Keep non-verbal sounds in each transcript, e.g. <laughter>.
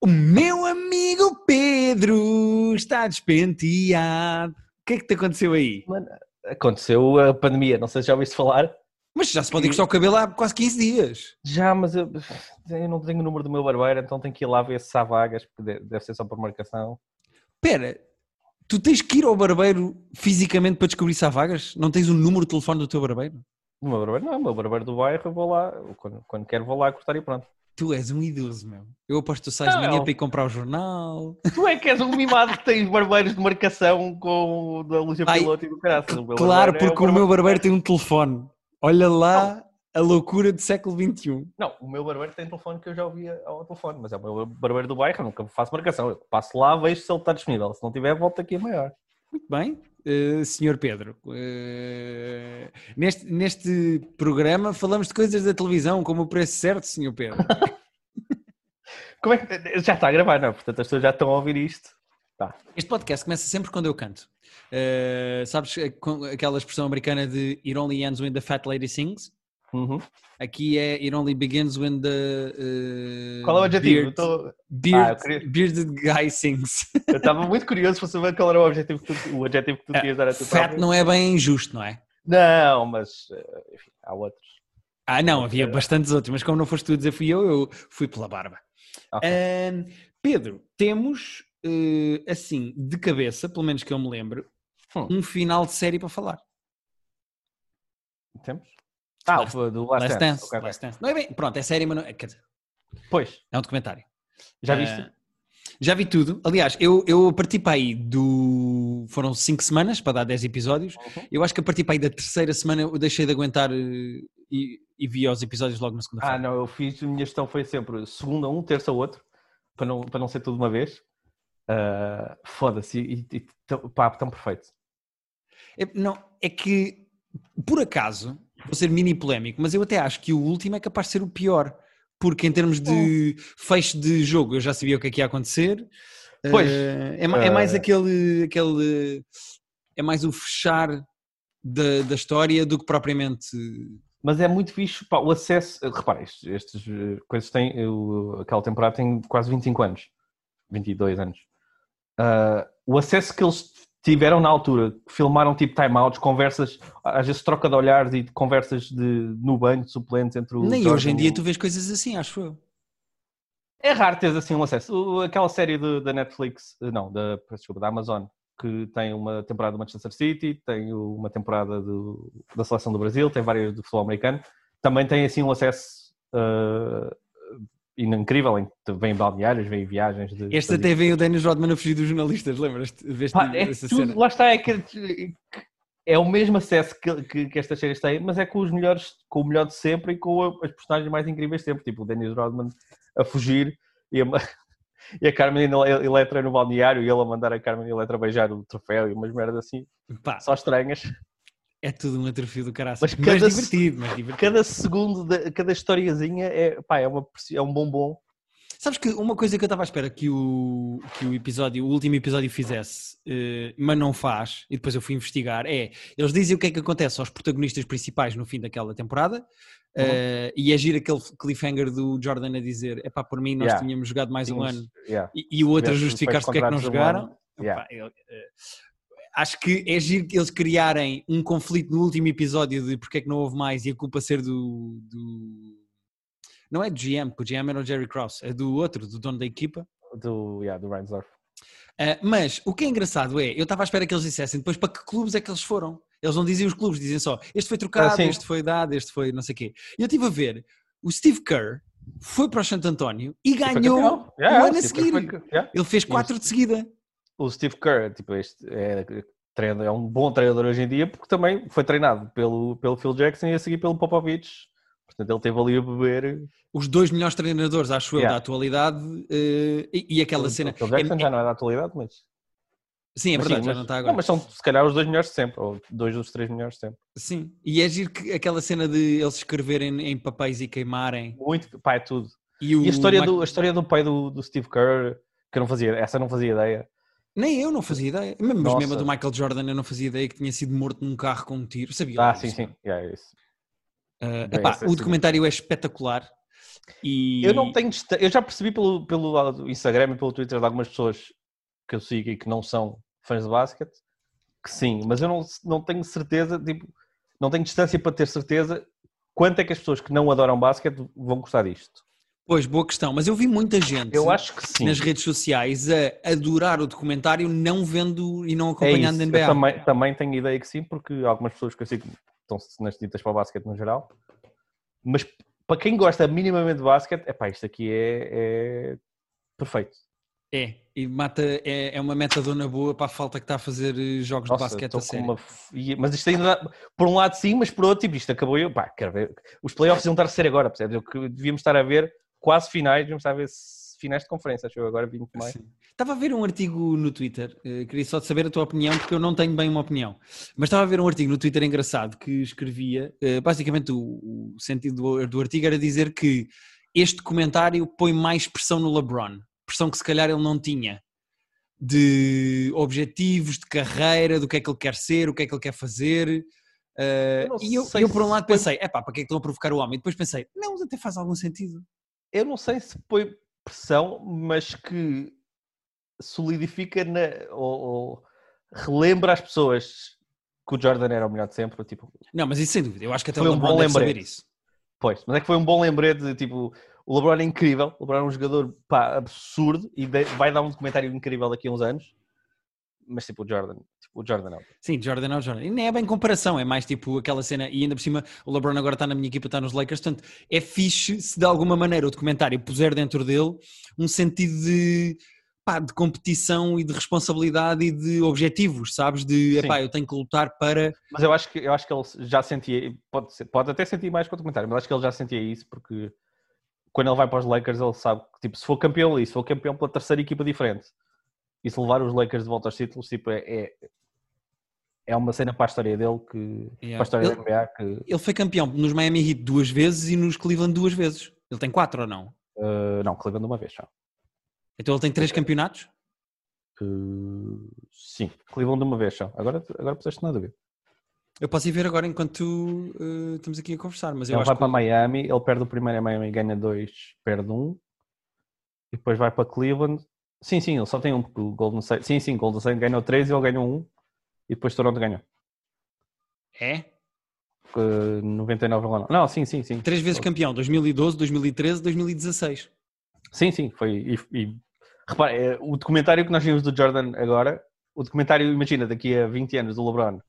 O meu amigo Pedro está despenteado. O que é que te aconteceu aí? Mano, aconteceu a pandemia, não sei se já ouviste falar. Mas já se pode cortar o cabelo há quase 15 dias. Já, mas eu, eu não tenho o número do meu barbeiro, então tenho que ir lá ver se há vagas, porque deve ser só por marcação. Espera, tu tens que ir ao barbeiro fisicamente para descobrir se há vagas? Não tens o número de telefone do teu barbeiro? O meu barbeiro não, o meu barbeiro do bairro, eu vou lá, quando, quando quero vou lá cortar e pronto. Tu és um idoso, meu. Eu aposto que tu sais de Não. manhã para ir comprar o jornal. Tu é que és um mimado que tens barbeiros de marcação com o da Ai, Piloto e do caraças. O Claro, barbeiro é porque o meu barbeiro tem um telefone. Olha lá a loucura do século um. XXI. Não, o meu barbeiro tem telefone que eu já ouvia ao telefone, mas é o meu barbeiro do bairro, eu nunca faço marcação. Eu passo lá, vejo se ele está disponível. Se não tiver, volto aqui a maior. Muito bem, eh, Senhor Pedro. eh, neste, neste programa falamos de coisas da televisão, como o preço certo, Senhor Pedro. <laughs> Como é que. Já está a gravar, não? Portanto, as pessoas já estão a ouvir isto. Este podcast começa sempre quando eu canto. Eh, sabes eh, aquela expressão americana de It only ends when the fat lady sings? Uhum. Aqui é It only begins when the. eh, Qual é o adjetivo? beard- tô- beard- Ah, queria- Bearded guy sings. Eu estava muito curioso para saber qual era o objetivo que tu, o adjetivo que tu querias dar a tu Fat próprio. não é bem injusto, não é? Não, mas eh, enfim, há outros. Ah, não, havia bastantes outros, mas como não foste tu a dizer fui eu, eu fui pela barba. Ok. Ahm, Pedro, temos eh, assim, de cabeça, pelo menos que eu me lembro, Hum. um final de série para falar. Temos? Ah, Last- do Last, Last Dance. Dance. Ok, ok. Last Dance. Não é bem, pronto, é série, mas não é, quer dizer, Pois, é um documentário. já Ah, viste? já vi tudo. Aliás, eu, eu parti para aí do. Foram 5 semanas para dar 10 episódios. Uhum. Eu acho que a partir para aí da terceira semana eu deixei de aguentar eh, e, e vi os episódios logo na segunda-feira. Ah, não, eu fiz, a minha gestão foi sempre segunda um, terça outro, para não, para não ser tudo de uma vez. Ah, Foda-se, e, e, tão- pá, tão perfeito. É, não, é que, por acaso, vou ser mini polémico, mas eu até acho que o último é capaz de ser o pior. Porque em termos de fecho de jogo eu já sabia o que é que ia acontecer. Pois, Eh, é, é mais eh, aquele, aquele. É mais o fechar da, da história do que propriamente. Mas é muito fixe, pá, o acesso. Repara, estes, estes eh, coisas têm. Eu, aquela temporada tem quase 25 anos, 22 anos. Ah, o acesso que eles tiveram na altura, filmaram tipo timeouts, conversas, às vezes troca de olhares e conversas de, no banho de suplentes entre o. Nem hoje em dia o- tu vês coisas assim, acho eu. É raro teres assim um acesso. Aquela série da Netflix, eh, não, da, desculpa, da Amazon, que tem uma temporada do Manchester City, tem uma temporada do- da Seleção do Brasil, tem várias do futebol americano, também tem assim um acesso eh, incrível, em que vem balneários, vem viagens. De, Este até vem o Dennis Rodman a fugir dos jornalistas, lembras-te? Pá, é tudo, cena? lá está, é que é o mesmo acesso que, que, que estas séries têm, mas é com os melhores, com o melhor de sempre e com a- as personagens mais incríveis de sempre, tipo o Dennis Rodman a fugir e a, <laughs> e a Carmen Ele- Electra no balneário e ele a mandar a Carmen Electra beijar o troféu e umas merdas assim, Pá, só estranhas. É tudo um atrofio do caraças. Mas Mas, cada- divertido, mas divertido. Cada segundo, de, cada historiazinha é, pá, é, uma, é um bombom. Sabes que uma coisa que eu estava à espera que o, que o episódio, o último episódio fizesse, eh, mas não faz, e depois eu fui investigar, é, eles dizem o que é que acontece aos protagonistas principais no fim daquela temporada, eh, e é giro aquele cliffhanger do Jordan a dizer, é pá, por mim nós Yeah. tínhamos jogado mais um Tínhamos- ano, yeah. e, e o outro a justificar-se porque é que não um jogaram. ano, yeah. Epá, eu, eh, acho que é giro que eles criarem um conflito no último episódio de porque é que não houve mais e a culpa ser do. do- não é do GM, porque o GM era o Jerry Krause, é do outro, do dono da equipa. Do, yeah, do Reinsdorf. Ah, mas o que é engraçado é, eu estava à espera que eles dissessem depois para que clubes é que eles foram. Eles não dizem os clubes, dizem só este foi trocado, Ah, este foi dado, este foi não sei o quê. E eu estive a ver, o Steve Kerr foi para o Santo António e ganhou campeão. o Yeah, ano a seguir. Foi- yeah. Ele fez quatro de seguida. O Steve Kerr, tipo, este é, treino- é um bom treinador hoje em dia porque também foi treinado pelo, pelo Phil Jackson e a seguir pelo Popovich. Portanto, ele teve ali a beber. os dois melhores treinadores, acho eu, Yeah. da atualidade eh, e, e aquela o, cena. O Phil Jackson é- já não é da atualidade, mas. sim, é mas verdade, sim, já mas- não está agora. mas são se calhar os dois melhores de sempre, ou dois dos três melhores de sempre. Sim, e é giro que aquela cena de eles escreverem em papéis e queimarem. Muito, pá, é tudo. E, E a história, Mike- do, a história do pai do, do Steve Kerr, que eu não fazia, essa eu não fazia ideia. Nem eu não fazia ideia. Mas Nossa. mesmo do Michael Jordan eu não fazia ideia que tinha sido morto num carro com um tiro. Sabia Ah, sim, sim. Yeah, é isso. Bem, epá, é o documentário é espetacular. E... Eu não tenho. Eu já percebi pelo, pelo Instagram e pelo Twitter de algumas pessoas que eu sigo e que não são fãs de basquete que sim, mas eu não, não tenho certeza, tipo, não tenho distância para ter certeza quanto é que as pessoas que não adoram basquete vão gostar disto. Pois, boa questão. Mas eu vi muita gente Eu acho que sim. nas redes sociais a adorar o documentário não vendo e não É acompanhando isso. a NBA. Eu também, também tenho ideia que sim, porque algumas pessoas que eu sigo estão-se nas ditas para o basquete no geral. Mas para quem gosta minimamente de basquete, epá, isto aqui é, é perfeito. É, e mata, é, é uma metadona boa para a falta que está a fazer eh, jogos Nossa, de basquete a sério. uma Mas isto ainda dá- por um lado sim, mas por outro, tipo, isto acabou eu. Pá, quero ver. Os playoffs iam estar a ser agora, percebes? Eu que devíamos estar a ver quase finais, devíamos estar a ver s- finais de conferência, acho eu agora 20 de maio. Sim. Estava a ver um artigo no Twitter, eh, queria só saber a tua opinião, porque eu não tenho bem uma opinião. Mas estava a ver um artigo no Twitter engraçado que escrevia, eh, basicamente o, o sentido do, do artigo era dizer que este comentário põe mais pressão no LeBron, pressão que se calhar ele não tinha, de objetivos, de carreira, do que é que ele quer ser, o que é que ele quer fazer. eh, Eu e eu, eu, por um se lado pensei, epá, para que é que estão a provocar o homem? E depois pensei, não, mas até faz algum sentido. Eu não sei se põe pressão, mas que solidifica na, ou, ou relembra as pessoas que o Jordan era o melhor de sempre. Tipo, Não, mas isso sem dúvida, eu acho que até Foi o um bom deve saber lembrete. isso. Pois, mas é que foi um bom lembrete de tipo, o LeBron é incrível, o LeBron é um jogador pá, absurdo e de- vai dar um documentário incrível daqui a uns anos, mas tipo o Jordan, o Jordan não. Sim, Jordan ao Jordan. E nem é bem comparação, é mais tipo aquela cena, e ainda por cima o LeBron agora está na minha equipa, está nos Lakers, portanto é fixe se de alguma maneira o documentário puser dentro dele um sentido de, pá, de competição e de responsabilidade e de objetivos, sabes? De, epá, eu tenho que lutar para... Mas eu acho que eu acho que ele já sentia, pode, ser- pode até sentir mais com o documentário, mas acho que ele já sentia isso porque quando ele vai para os Lakers ele sabe que tipo, se for campeão ali, se for campeão pela terceira equipa diferente e se levar os Lakers de volta aos títulos, tipo, é, é, é uma cena para a história dele que Yeah. para a história Ele- da NBA que Ele foi campeão nos Miami Heat duas vezes e nos Cleveland duas vezes. Ele tem quatro ou não? uh, não, Cleveland uma vez só. Então ele tem três campeonatos? Uh, sim, Cleveland uma vez só. Agora, agora puseste na dúvida. Eu posso ir ver agora enquanto eh, estamos aqui a conversar, mas eu Ele acho vai que... para Miami, ele perde o primeiro em Miami, ganha dois, perde um. E depois vai para Cleveland. Sim, sim, ele só tem um, porque o Golden State. Sim, sim, Golden State ganhou três e ele ganhou um. E depois Toronto ganhou. É? Uh, 99 lá não. Não, sim, sim, sim. Três vezes campeão, 2012, 2013, 2016. Sim, sim, foi. E, e repara, é, o documentário que nós vimos do Jordan agora, o documentário, imagina, daqui a 20 anos do LeBron,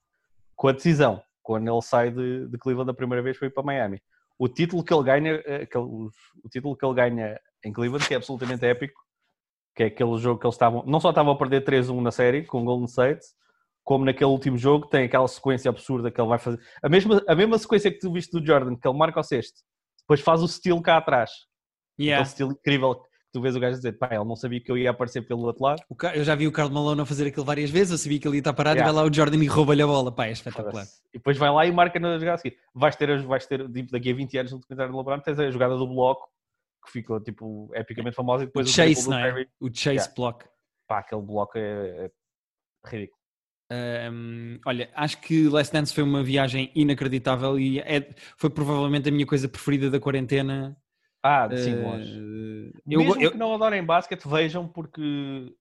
com a decisão, quando ele sai de, de Cleveland a primeira vez, foi para Miami. O título que ele ganha, eh, o título que ele ganha em Cleveland, que é absolutamente épico, que é aquele jogo que eles estavam, não só estavam a perder 3-1 na série com o Golden State, como naquele último jogo tem aquela sequência absurda que ele vai fazer. A mesma, a mesma sequência que tu viste do Jordan, que ele marca o sexto, depois faz o steal cá atrás. Yeah. Aquele estilo incrível que tu vês o gajo dizer, pá, ele não sabia que eu ia aparecer pelo outro lado. O Eu já vi o Carl Malone a fazer aquilo várias vezes, eu sabia que ele ia estar parado Yeah. e vai lá o Jordan e rouba-lhe a bola. Pá, é espetacular. E depois vai lá e marca na jogada a seguir. Vais ter, vais ter tipo, daqui a 20 anos no documentário do LeBron, tens a jogada do bloco, que ficou tipo epicamente famosa, e O depois o chase, triplo do não é? O chase Yeah. block. Pá, aquele bloco é, é ridículo. Hum, olha, acho que Last Dance foi uma viagem inacreditável e é- foi provavelmente a minha coisa preferida da quarentena. Ah, sim, Eh, longe. eu, Mesmo eu- que não adorem basquete, vejam, porque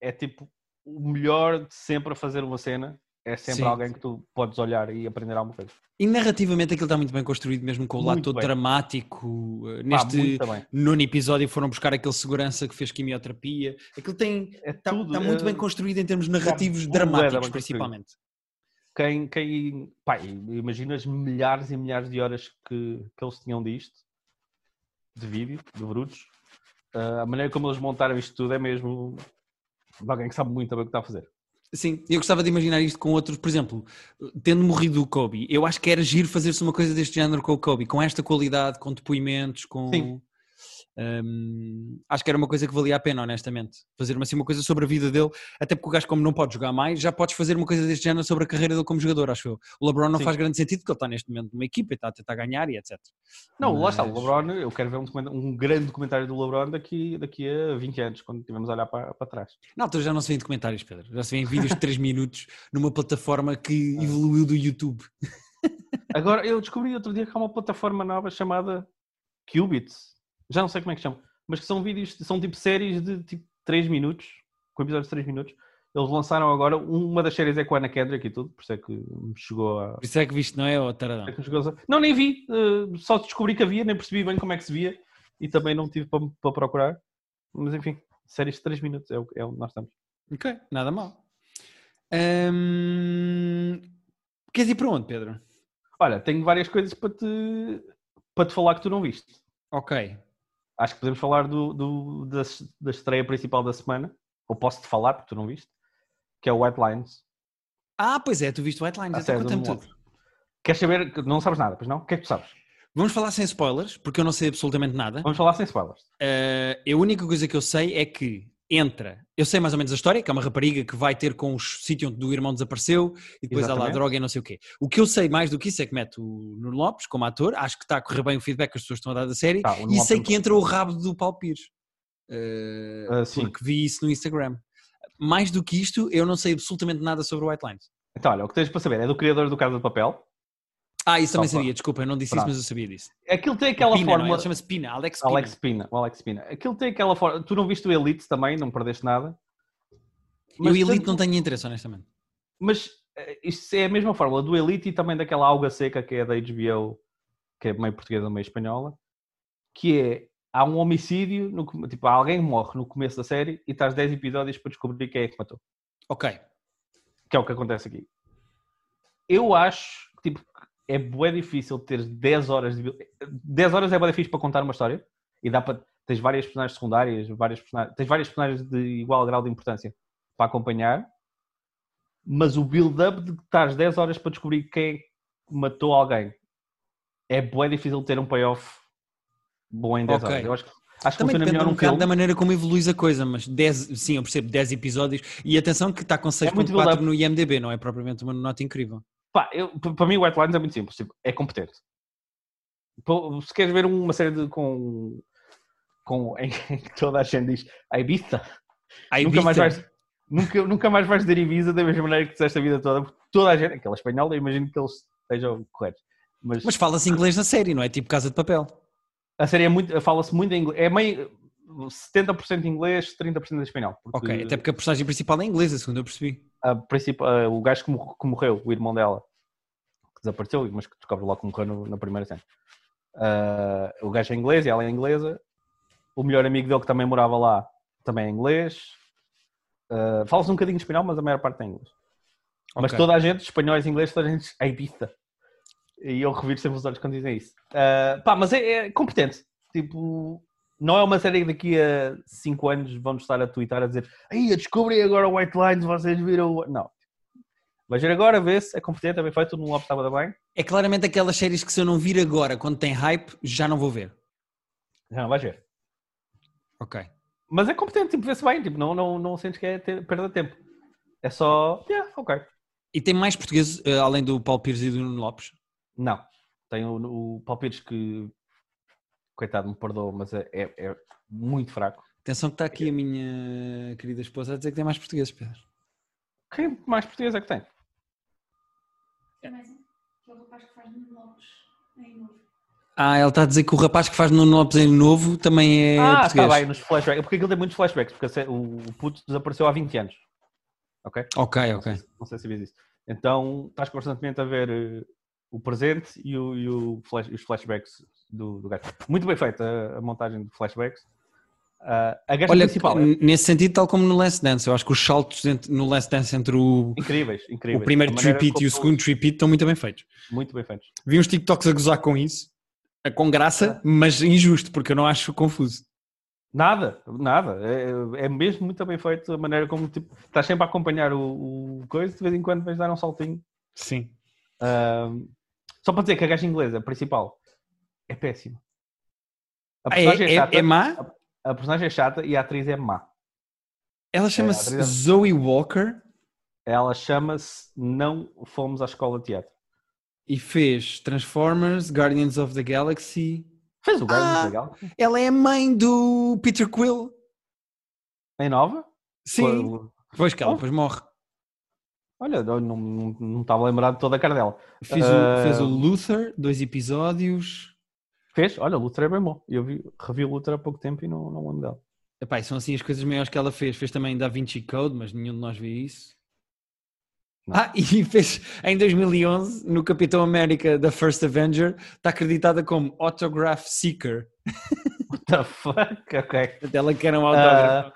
é tipo o melhor de sempre a fazer uma cena. É sempre Sim. alguém que tu podes olhar e aprender alguma coisa. E narrativamente aquilo está muito bem construído, mesmo com o lado todo bem. dramático. eh, Neste também. nono episódio foram buscar aquele segurança que fez quimioterapia. Aquilo tem, É está, tudo, está muito é- bem construído em termos narrativos bué da bem dramáticos, principalmente. quem, quem pá, imagina as milhares e milhares de horas que, que eles tinham disto, de vídeo, de brutos. Ah, a maneira como eles montaram isto tudo é mesmo de alguém que sabe muito bem o que está a fazer. Sim, eu gostava de imaginar isto com outros, por exemplo, tendo morrido o Kobe, eu acho que era giro fazer-se uma coisa deste género com o Kobe, com esta qualidade, com depoimentos, com. Sim. Hum, acho que era uma coisa que valia a pena, honestamente. Fazer assim, uma coisa sobre a vida dele, até porque o gajo, como não pode jogar mais, já podes fazer uma coisa deste género sobre a carreira dele como jogador, acho eu. O LeBron não Sim. faz grande sentido porque ele está neste momento numa equipa e está a tentar ganhar e etc. Não, lá está, o Mas- LeBron, eu quero ver um, um grande documentário do LeBron daqui, daqui a 20 anos, quando estivermos a olhar para, para trás. Na altura já não se vê em documentários, Pedro. Já se vê em vídeos de 3 <laughs> minutos numa plataforma que Ah. evoluiu do YouTube. Agora, eu descobri outro dia que há uma plataforma nova chamada Qubits, já não sei como é que chama, mas que são vídeos, são tipo séries de tipo 3 minutos, com episódios de 3 minutos. Eles lançaram agora, uma das séries é com a Ana Kendrick e tudo, por isso é que me chegou a. Por isso é que viste, não é, ô taradão? é Não, nem vi, eh, só descobri que havia, nem percebi bem como é que se via e também não tive para, para procurar. Mas enfim, séries de 3 minutos é, o- é onde nós estamos. Ok, nada mal. Hum, Queres ir para onde, Pedro? Olha, tenho várias coisas para te, para te falar que tu não viste. Ok. Acho que podemos falar do, do- da, da estreia principal da semana, ou posso-te falar, porque tu não viste, que é o White Lines. Ah, pois é, tu viste White Lines, a então série do conta-me tudo. Queres saber? Não sabes nada, pois não? O que é que tu sabes? Vamos falar sem spoilers, porque eu não sei absolutamente nada. Vamos falar sem spoilers. Eh, a única coisa que eu sei é que entra. Eu sei mais ou menos a história, que é uma rapariga que vai ter com o sítio onde o irmão desapareceu e depois há lá Exatamente. droga e não sei o quê. O que eu sei mais do que isso é que mete o Nuno Lopes como ator. Acho que está a correr bem o feedback que as pessoas estão a dar da série. Tá, e sei é que entra o rabo do Paulo Pires. Ah, sim. porque vi isso no Instagram. Mais do que isto, eu não sei absolutamente nada sobre o White Lines. Então, olha, o que tens para saber é do criador do Casa de Papel. Ah, isso Só também para- sabia, desculpa, eu não disse Pronto. isso, mas eu sabia disso. Aquilo tem aquela Pina, é? fórmula. Ele chama-se Pina, Alex Pina. Alex Pina, o Alex Pina. Aquilo tem aquela forma. Tu não viste o Elite também, não perdeste nada. eu e Elite tanto- não tenho interesse, honestamente. Mas eh, isto é a mesma fórmula do Elite e também daquela alga seca que é da HBO, que é meio portuguesa, meio espanhola, que é há um homicídio, no tipo, alguém morre no começo da série e estás 10 episódios para descobrir quem é que matou. Ok. Que é o que acontece aqui. Eu acho que tipo, é bué difícil ter 10 horas de. 10 horas é bué difícil para contar uma história e dá para. Tens várias personagens secundárias, várias personagens, tens vários personagens de igual grau de importância para acompanhar, mas o build-up de estares 10 horas para descobrir quem é que matou alguém é bué difícil ter um payoff bom em 10 Ok. horas. Eu acho que, acho que Também funciona depende melhor um num bocado da maneira como evoluís a coisa, mas 10, sim, eu percebo, 10 episódios. E atenção que está com É muito 6.4 build-up. no IMDB, não é propriamente uma nota incrível. Pá, eu- para mim o White Lines é muito simples, tipo, é competente. Se queres ver uma série de, com, com <laughs> em que toda a gente diz a Ibiza, A nunca mais, Ibiza. vais, nunca, nunca mais vais dizer Ibiza da mesma maneira que disseste a vida toda, porque toda a gente, aquela espanhola, eu imagino que eles estejam corretos. Mas, Mas fala-se inglês na série, não é? Tipo Casa de Papel. a série é muito, fala-se muito em inglês, é meio 70% inglês, 30% em espanhol. Porque Ok, até porque a personagem principal é inglesa, segundo eu percebi. a a- o gajo que morreu, o irmão dela, que desapareceu, mas que descobre logo que morreu no- na primeira cena. Ah, o gajo é inglês e ela é inglesa. O melhor amigo dele que também morava lá também é inglês. Ah, Fala-se um bocadinho de espanhol, mas a maior parte é inglês. Mas Ok. toda a gente, espanhóis e ingleses, toda a gente "Ei, Ibiza. E eu reviro sempre os olhos quando dizem isso. Ah, pá, mas é, é competente. Tipo, não é uma série que daqui a 5 anos vamos estar a twittar a dizer eu descobri agora o White Lines, vocês viram. o-" Não. Vais ver agora, vê se é competente, é bem feito, no Lopes estava bem. É claramente aquelas séries que se eu não vir agora, quando tem hype, já não vou ver. Já não vais ver. Ok. Mas é competente, tipo, vê-se bem, tipo, não, não, não sentes que é ter, perda de tempo. É só, yeah, ok. E tem mais portugueses, eh, além do Paulo Pires e do Nuno Lopes? Não. Tem o, o Palpites que, coitado, me perdoa, mas é, é, é muito fraco. Atenção que está aqui a minha querida esposa a dizer que tem mais portugueses, Pedro. Quem mais português é que tem? É mais um. Que é o rapaz que faz Nuno Lopes em novo. Ah, ela está a dizer que o rapaz que faz Nuno Lopes em novo também é ah, português. está bem, nos flashbacks. Porque aquilo tem muitos flashbacks, porque o, puto desapareceu há 20 anos. Ok? Ok, ok. Não sei se sabias isso. Então estás constantemente a ver eh, o presente e, o, e o flash- os flashbacks do, do gajo. Muito bem feita a, a montagem de flashbacks. Ah, a gaja Olha, principal é nesse sentido, tal como no Last Dance, eu acho que os saltos entre- no Last Dance entre o, incríveis, incríveis. o primeiro tripit e o segundo tripit estão muito bem feitos. Muito bem feitos. Vi uns TikToks a gozar com isso, com graça, mas injusto, porque eu não acho confuso. Nada, nada. É, é mesmo muito bem feito a maneira como tipo, estás sempre a acompanhar o, o coisa, de vez em quando vais dar um saltinho. Sim. Ahm, só para dizer que a gaja inglesa principal é péssima. A Ah, é, é, é, chata, é má? A personagem é chata e a atriz é má. Ela chama-se atriz é- Zoe Walker Ela chama-se Não Fomos à Escola de Teatro. e fez Transformers, Guardians of the Galaxy. Fez o Guardians Ah. da Galaxy? Ela é a mãe do Peter Quill. Em nova? Sim. Foi- Pois que ela Oh. depois morre. Olha, não, não, não estava lembrado de toda a cara dela. Ah. o, fez o Luther, dois episódios. Fez? Olha, Luther é bem bom. Eu vi, revi o Luther há pouco tempo e não, não lembro dela. Epá, são assim as coisas maiores que ela fez. Fez também Da Vinci Code, mas nenhum de nós vê isso. Não. Ah, e <laughs> fez em 2011, no Capitão América da First Avenger, está acreditada como Autograph Seeker. <laughs> What the fuck? Ok. Ela quer um autógrafo.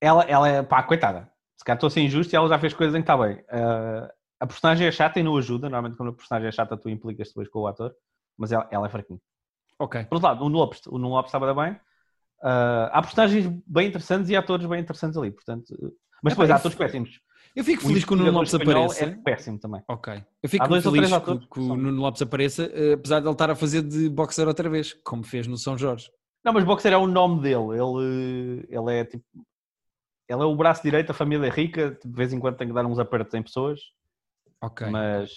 Ela, ela é, pá, coitada. Se calhar estou a ser injusto e ela já fez coisas em que está bem. Ah, a personagem é chata e não ajuda. Normalmente quando a personagem é chata tu implicas depois com o ator. Mas ela, ela é fraquinha. ok. Por outro lado, o Nuno Lopes, o Lopes estava bem. Ah, há personagens bem interessantes e atores bem interessantes ali. Portanto, mas depois há eu atores péssimos. Eu fico feliz que o Nuno Lopes investigador apareça. É péssimo também. Ok. Eu fico Há feliz que, que o. Nuno Lopes apareça, eh, apesar de ele estar a fazer de boxer outra vez, como fez no São Jorge. Não, mas Boxer é o nome dele. Ele, ele é tipo. Ele é o braço direito, a família é rica. De vez em quando tem que dar uns apertos em pessoas. Ok. Mas.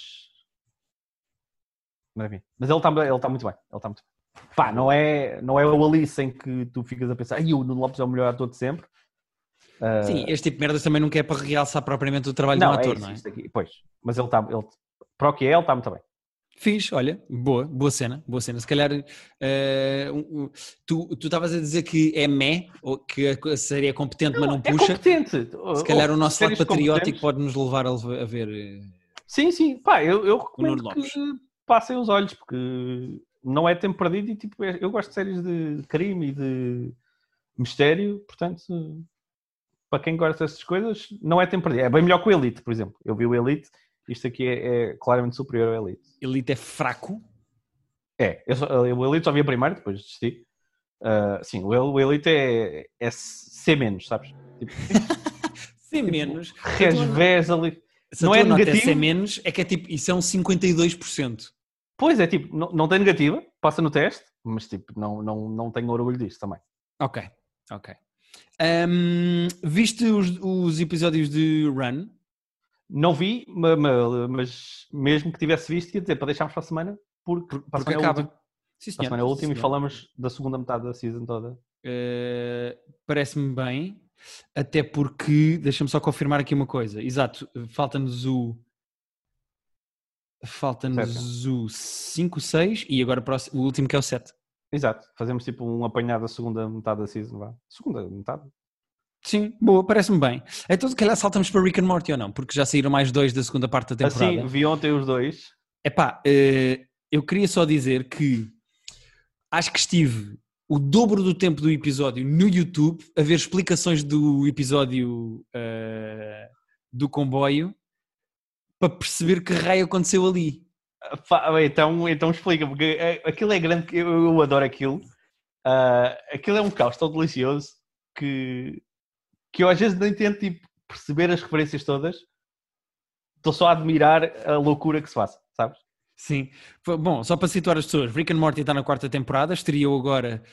Mas, enfim. Mas ele está ele tá muito bem. Ele está muito bem. Pá, não é, não é o Alice em que tu ficas a pensar, ai, o Nuno Lopes é o melhor ator de sempre. Ah, Sim, este tipo de merdas também não quer para realçar propriamente o trabalho não, de um ator, é isso, não é? isto aqui. Pois. Mas ele está. Ele, para o que é, ele está muito bem. Fiz, olha, boa, boa cena, boa cena. Se calhar um- tu estavas a dizer que é mé, ou que a série é competente, mas não É puxa. competente. Se calhar o nosso lado patriótico pode nos levar a, ver. eh, Sim, sim. Pá, eu, eu Nuno recomendo Lopes. que passem os olhos, porque não é tempo perdido e tipo, é- eu gosto de séries de crime e de mistério, portanto, para quem gosta dessas coisas, não é tempo perdido. É bem melhor que o Elite, por exemplo. Eu vi o Elite, isto aqui é, é claramente superior ao Elite. Elite é fraco. É, eu só- o Elite só vi a primeiro, depois desisti. Ah, sim, o, o Elite é, é C menos, sabes? Tipo, <laughs> Sem menos. resvés ali. Se não é negativo? C menos, é que é tipo, isso é um 52%. Pois é, tipo, não, não tem negativa, passa no teste, mas tipo, não, não, não tenho orgulho disso também. Ok, ok. Ahm, viste os, os episódios de Run? Não vi, ma- ma- mas, mesmo que tivesse visto, ia dizer para deixarmos para a semana, porque, para a Porque semana é acaba. último, Sim, para a semana é Sim, e falamos da segunda metade da season toda. Uh, Parece-me bem, até porque, deixa-me só confirmar aqui uma coisa. Exato, falta-nos o. Falta-nos o 5, 6 e agora o último que é o 7. Exato, fazemos tipo um apanhado da segunda metade da season, vá. Segunda metade? Sim, boa, parece-me bem. Então, se calhar saltamos para Rick and Morty ou não, porque já saíram mais dois da segunda parte da temporada. Assim, vi ontem os dois. Epá, eh, eu queria só dizer que acho que estive o dobro do tempo do episódio no YouTube a ver explicações do episódio eh, do comboio para perceber que raio aconteceu ali. Então, então explica, porque é- aquilo é grande, eu, adoro aquilo. Ah, aquilo é um caos tão delicioso que, que eu às vezes nem tento tipo, perceber as referências todas. Estou só a admirar a loucura que se faz, sabes? Sim. Bom, só para situar as pessoas, Rick and Morty está na quarta temporada, estreou agora,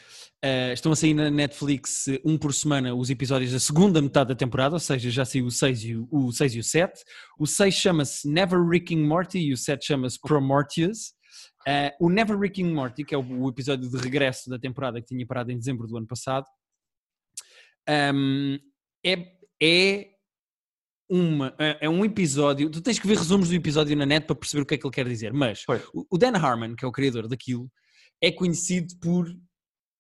eh, estão a sair na Netflix eh, um por semana os episódios da segunda metade da temporada, ou seja, já saiu o 6 e o, o, 6 e o 7. O 6 chama-se Never Rick and Morty e o 7 chama-se Promortius. Eh, o Never Rick and Morty, que é o, o episódio de regresso da temporada que tinha parado em dezembro do ano passado, ehm, é, é uma, é é um episódio. Tu tens que ver resumos do episódio na net para perceber o que é que ele quer dizer. Mas o Dan Harmon, que é o criador daquilo, é conhecido por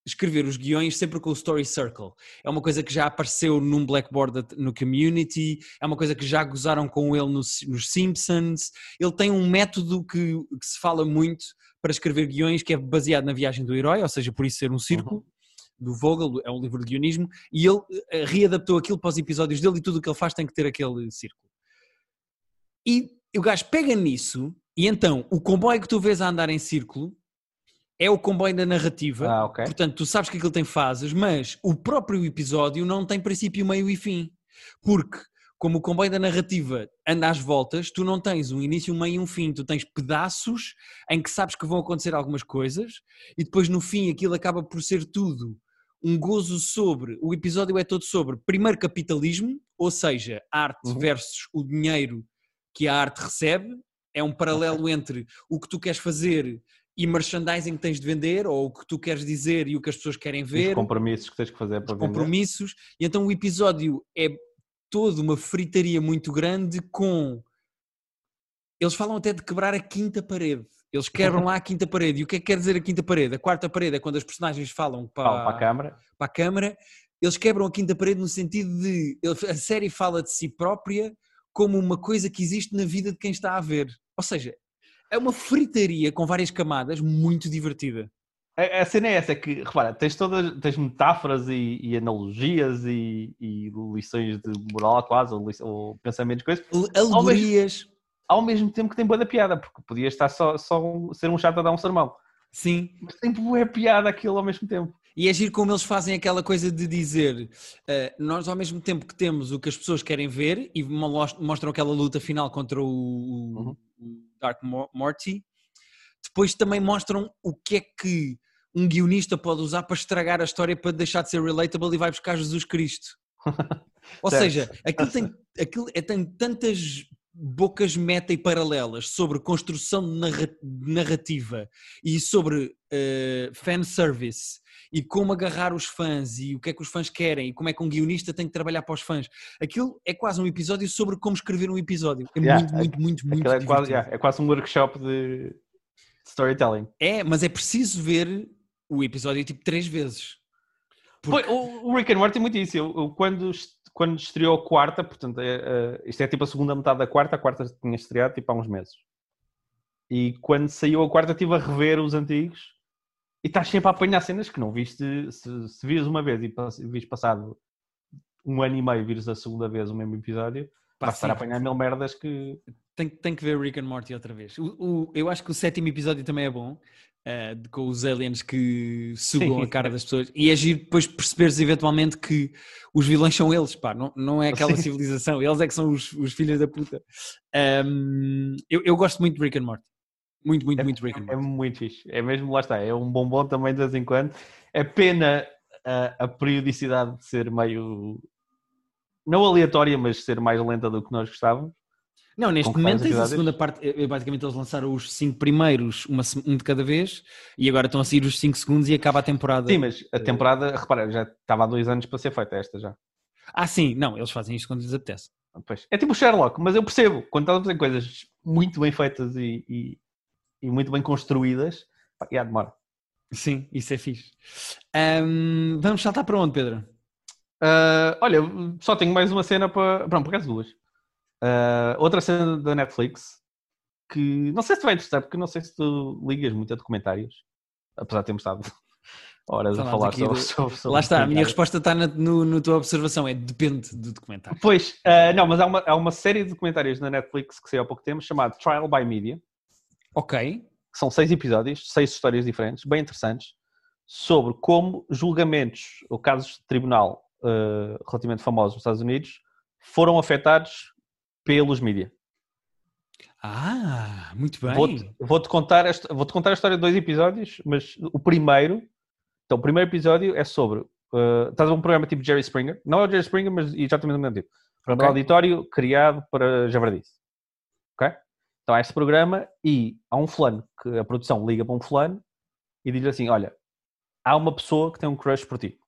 escrever os guiões sempre com o Story Circle. É uma coisa que já apareceu num Blackboard no Community, é uma coisa que já gozaram com ele nos, nos Simpsons. Ele tem um método que, que se fala muito para escrever guiões que é baseado na viagem do herói, ou seja, por isso ser um círculo. Do Vogel, é um livro de guionismo, e ele eh, readaptou aquilo para os episódios dele e tudo o que ele faz tem que ter aquele círculo. E o gajo pega nisso, e então o comboio que tu vês a andar em círculo é o comboio da narrativa. Ah, ok. Portanto, tu sabes que aquilo tem fases, mas o próprio episódio não tem princípio, meio e fim. Porque, como o comboio da narrativa anda às voltas, tu não tens um início, um meio e um fim. Tu tens pedaços em que sabes que vão acontecer algumas coisas e depois no fim aquilo acaba por ser tudo um gozo sobre. O episódio é todo sobre, primeiro, capitalismo, ou seja, arte Uhum. versus o dinheiro que a arte recebe. É um paralelo entre o que tu queres fazer e merchandising que tens de vender, ou o que tu queres dizer e o que as pessoas querem Os ver, compromissos que tens que fazer para os vender. compromissos. E então o episódio é toda uma fritaria muito grande com. Eles falam até de quebrar a quinta parede. Eles quebram <laughs> lá a quinta parede. E o que é que quer dizer a quinta parede? A quarta parede é quando as personagens falam para, para a câmara. para a câmara. Eles quebram a quinta parede no sentido de a série fala de si própria como uma coisa que existe na vida de quem está a ver. Ou seja, é uma fritaria com várias camadas muito divertida. A, a cena é essa, é que, repara, tens todas, tens metáforas e, e analogias e, e lições de moral quase, ou, ou pensamentos, coisas, Al- Alegorias. Ao mesmo tempo que tem boa da piada, porque podia estar só, só um- ser um chato a dar um sermão. Sim. Mas tem boa piada aquilo ao mesmo tempo. E é giro como eles fazem aquela coisa de dizer eh, nós ao mesmo tempo que temos o que as pessoas querem ver e mo- mostram aquela luta final contra o, Uhum. o Dark Mo- Morty, depois também mostram o que é que um guionista pode usar para estragar a história para deixar de ser relatable e vai buscar Jesus Cristo. <laughs> Ou seja, aquilo tem, aquilo é- tem tantas bocas meta e paralelas sobre construção de narra- de narrativa e sobre eh, fanservice e como agarrar os fãs e o que é que os fãs querem e como é que um guionista tem que trabalhar para os fãs. Aquilo é quase um episódio sobre como escrever um episódio. É Yeah, muito, muito, muito, muito Aquilo é, quase, yeah, é quase um workshop de storytelling. É, mas é preciso ver o episódio tipo três vezes. Porque- o, o Rick and Morty é muito isso. Eu, eu quando, quando estreou a quarta, portanto, é, é, isto é tipo a segunda metade da quarta, a quarta tinha estreado tipo há uns meses. E quando saiu a quarta, estive a rever os antigos e estás sempre a apanhar cenas que não viste. Se, se vires uma vez e vires passado um ano e meio, vires a segunda vez o mesmo episódio, Pá, vais estar a apanhar mil merdas que. Tem, tem que ver Rick and Morty outra vez. O, o- eu acho que o sétimo episódio também é bom, de- com os aliens que sugam a cara das pessoas. E é giro depois perceberes eventualmente que os vilões são eles, pá, não, não é aquela <laughs> Sim. civilização, eles é que são os, os filhos da puta. Ahm, eu, eu gosto muito de Rick and Morty. Muito, muito, muito Rick and É Morty. muito fixe. É mesmo, lá está, é um bombom também de vez em quando. É pena a, a periodicidade de ser meio. Não aleatória, mas ser mais lenta do que nós gostávamos. Não, neste momento tens a segunda parte, eh, basicamente eles lançaram os cinco primeiros, uma um de cada vez, e agora estão a sair os cinco segundos e acaba a temporada. Sim, mas a temporada, repara, já estava há dois anos para ser feita esta já. Ah, sim, não, eles fazem isto quando lhes apetece. Pois. É tipo o Sherlock, mas eu percebo, quando estás a fazer coisas muito bem feitas e, e, e muito bem construídas, pá, já demora. Sim, isso é fixe. Ahm, vamos saltar para onde, Pedro? Ah, olha, só tenho mais uma cena para. Pronto, por acaso duas. Ah, outra cena da Netflix que não sei se te vai interessar, porque não sei se tu ligas muito a documentários, apesar de termos estado <laughs> horas a falar sobre, do- sobre, sobre Lá está, a minha resposta está na no, no tua observação, é depende do documentário. Pois, ah, não, mas há uma, há uma série de documentários na Netflix que saiu há pouco tempo chamado Trial by Media, Ok, são seis episódios, seis histórias diferentes, bem interessantes, sobre como julgamentos ou casos de tribunal ah, relativamente famosos nos Estados Unidos foram afetados pelos mídias. ah, muito bem. Vou-te vou-te contar, vou-te contar a história de dois episódios, mas o primeiro, então o primeiro episódio é sobre, uh, estás a um programa tipo Jerry Springer, não é o Jerry Springer, mas exatamente o mesmo tipo, programa Ok. de auditório criado para javardice, ok? Então há este programa e há um fulano, que a produção liga para um fulano e diz-lhe assim, olha, há uma pessoa que tem um crush por ti,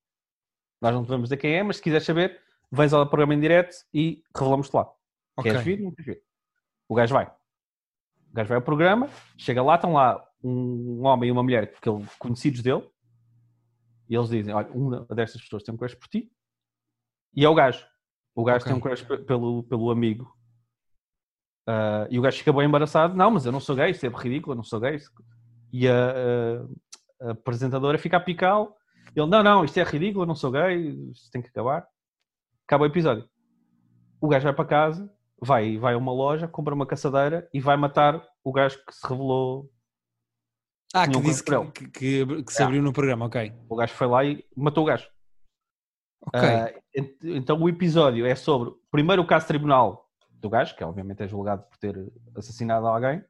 nós não podemos dizer quem é, mas se quiseres saber, vens ao programa em direto e revelamos-te lá. Ok. Queres vir? Não queres vir? O gajo vai. O gajo vai ao programa, chega lá, estão lá um homem e uma mulher que ele, conhecidos dele, e eles dizem: Olha, uma destas pessoas tem um crush por ti, e é o gajo. O gajo Ok. tem um crush pe- pelo, pelo amigo. Ah, e o gajo fica bem embaraçado: Não, mas eu não sou gay, isso é ridículo, eu não sou gay. E a, a- a apresentadora fica a picá-lo. Ele: Não, não, isto é ridículo, eu não sou gay, isto tem que acabar. Acaba o episódio. O gajo vai para casa, vai, vai a uma loja, compra uma caçadeira e vai matar o gajo que se revelou. Ah, que disse que, que, que- que se Ah. abriu no programa, ok. O gajo foi lá e matou o gajo. Ah, ent- então o episódio é sobre primeiro o caso tribunal do gajo, que obviamente é julgado por ter assassinado alguém,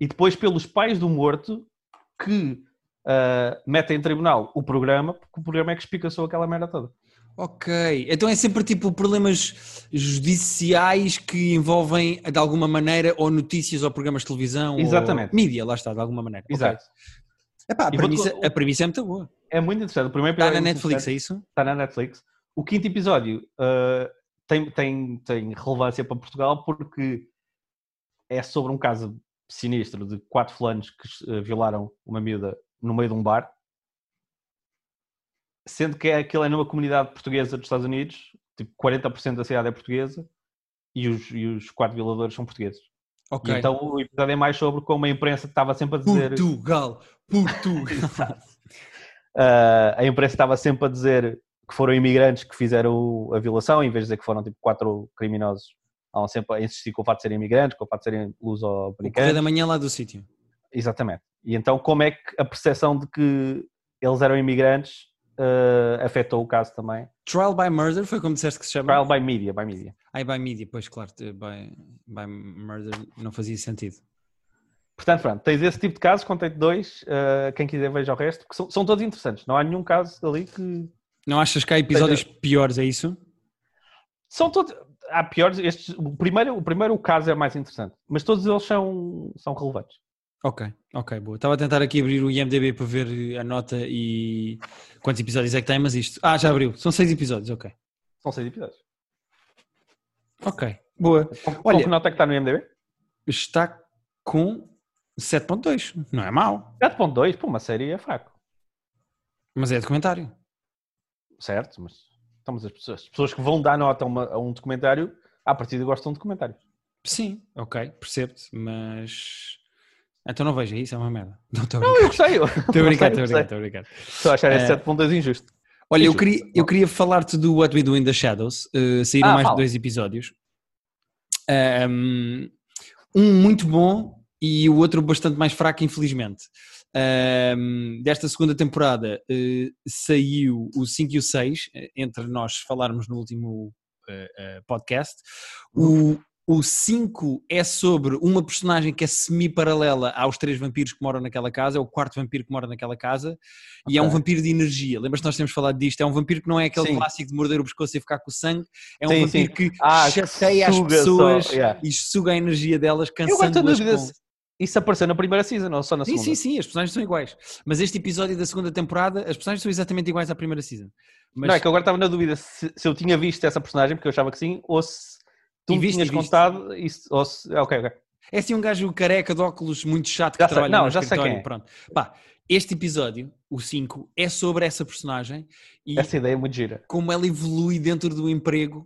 e depois pelos pais do morto que ah, metem em tribunal o programa, porque o programa é que espicaçou aquela merda toda. Ok, então é sempre tipo problemas judiciais que envolvem de alguma maneira ou notícias ou programas de televisão Exatamente. ou mídia, lá está, de alguma maneira. Exato. Epá, a, premissa, a premissa é muito boa. É muito interessante. O primeiro Está na é Netflix, é isso? está na Netflix. O quinto episódio uh, tem, tem, tem relevância para Portugal porque é sobre um caso sinistro de quatro fulanos que eh, violaram uma miúda no meio de um bar, sendo que é, aquilo é numa comunidade portuguesa dos Estados Unidos, tipo 40% da cidade é portuguesa e os, e os quatro violadores são portugueses. Ok. E então o episódio é mais sobre como a imprensa estava sempre a dizer. Portugal, Portugal. <laughs> Ah, a imprensa estava sempre a dizer que foram imigrantes que fizeram a violação, em vez de dizer que foram tipo quatro criminosos. Estavam sempre a insistir com o fato de serem imigrantes, com o fato de serem luso-americanos. da manhã lá do sítio. Exatamente. E então, como é que a percepção de que eles eram imigrantes ah, afetou o caso também? Trial by Murder foi como disseste que se chama? Trial by media, by media. Ai, by media, pois claro, by, by murder não fazia sentido. Portanto, pronto, tens esse tipo de casos, contei dois, ah, quem quiser veja o resto, porque são, são todos interessantes. Não há nenhum caso ali que... Não achas que há episódios piores, é isso? São todos... Há piores, estes, o, primeiro, o primeiro caso é mais interessante, mas todos eles são, são relevantes. Ok, ok, boa. Estava a tentar aqui abrir o IMDB para ver a nota e quantos episódios é que tem, mas isto. Ah, já abriu. São seis episódios, ok. São seis episódios. Ok, boa. Olha- que nota é que está no IMDb? Está com 7.2. Não é mau, 7.2, pô, uma série é fraco. mas é documentário. Certo, mas, então, mas as, pessoas, as pessoas que vão dar nota a, uma- a um documentário, à partida gostam de documentários. Sim, ok, percebo-te, mas. Então não veja isso, é uma merda. Não estou Não, eu gostei. eu- Estou a brincar, estou a eu brincar, estou a brincar. Estou a achar esse Eh, 7.2 injusto. Olha, eu Injusto. queria, eu queria falar-te do What We Do in the Shadows. Uh, saíram Ah, mais fala. de dois episódios. Um, um muito bom e o outro bastante mais fraco, infelizmente. Um, desta segunda temporada uh, saiu o 5 e o 6, eh, entre nós falarmos no último uh, uh, podcast. O, o 5 é sobre uma personagem que é semi-paralela aos três vampiros que moram naquela casa, é o quarto vampiro que mora naquela casa, e é um vampiro de energia. Lembras que nós temos falado disto? É um vampiro que não é aquele Sim. clássico de morder o pescoço e ficar com o sangue, é um Sim, vampiro sim. que Ah, chateia as só, pessoas yeah. e suga a energia delas, cansando-as com... isso apareceu na primeira season ou só na Sim, segunda. sim, sim, as personagens são iguais. Mas este episódio da segunda temporada, as personagens são exatamente iguais à primeira season. Mas Não, é que eu agora estava na dúvida se, se eu tinha visto essa personagem, porque eu achava que sim, ou se tu E viste, tinhas viste. contado, isso, ou se... ah, Ok, ok. É assim um gajo careca de óculos muito chato que Já sei- trabalha não, no já sei quem é. Pronto. Pá, este episódio, o 5, é sobre essa personagem e Essa ideia é muito gira. como ela evolui dentro do emprego,